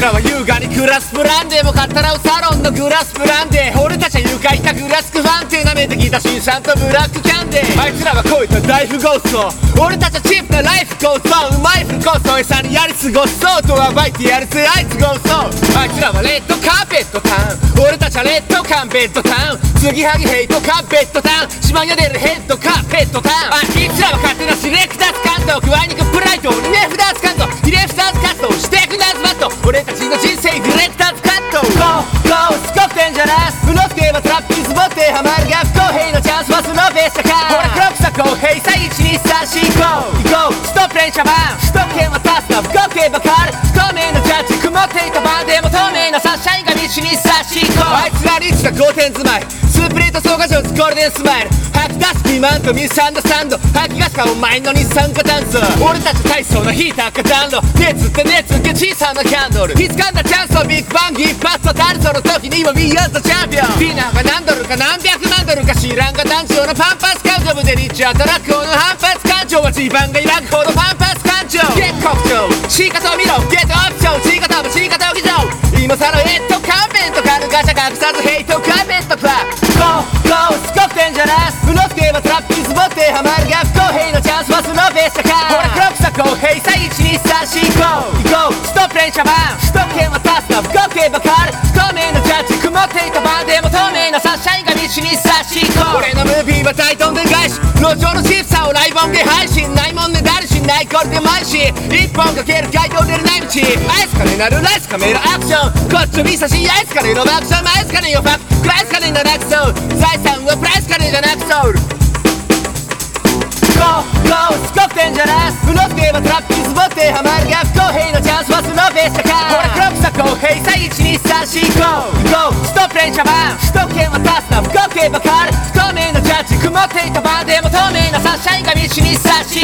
ちらは優雅に暮らすブランデーも買ったらサロンのグラスブランデー。俺たちは床板グラスクファンテ舐めてきた新さんとブラックキャンデー。あいつらはこういった大富豪層。俺たちはチープなライフ構想うまいフルコースを餌にやり過ごそうと暴いてやるぜあいつ豪壮あいつらはレッドカーペットタウン。俺たちはレッドカンベッドタウン。継ぎはぎヘイトカーペットタウン。島よ出るヘッドカーペットタウン。あいつらは勝手なシレクターズ関東加えにるが不公平のチャンスはそのベストかほらクロックさ公平さ1234 GO GO ストップ連射版首都圏はタスな不公平ばかる不透明なジャッジ曇っていた晩でも透明なサンシャインが1234あいつらリッチな5点住まいスープレート総合上ゴールデンスマイル吐き出すピーマンとミスアンダーサンド吐き出すかお前の二酸化炭素俺たち体操のヒーターか暖炉熱って熱って小さなキャンドル気づかんだチャンスをビッグバンギ一発当たるその時にも We are the champion ディナーが何ドルか何百万ドルか知らんが団長のパンパス感情部でリッチ働くこの反発感情は地盤が揺らぐほどパンパス感情。ゲッコク長仕方を見ろゲットオプション仕方も仕方を議場今さらヘッドカーペントカルガシャ隠さずヘイトカーペント。プラゴーゴーすごくデンジャラス。不の吹けばトラップにズボってハマるが不公平のチャンスはそのベストかほらクロックさ公平さ1234 GO GO ストップ連射版首シャインが1234俺のムービーは大どんでん返し。路上のチップさをライブ配信。ないもんねだるしないこれで毎し。一本かける街道出るない道。アイスカネなるライスカメラアクション。こっち指差しアイスカネのアクションアイスカネよファックプライスカネななくそう財産はプライスカネじゃなくそう GO GO すごくばトラップにズボってハマるが不公平のチャンスはそのベストかほらさ公平さ1234 GO GO ストップ連射版首都圏はタスな不公平ばかる。不透明なジャッジ曇っていた晩でも透明なサッシャインが道に差し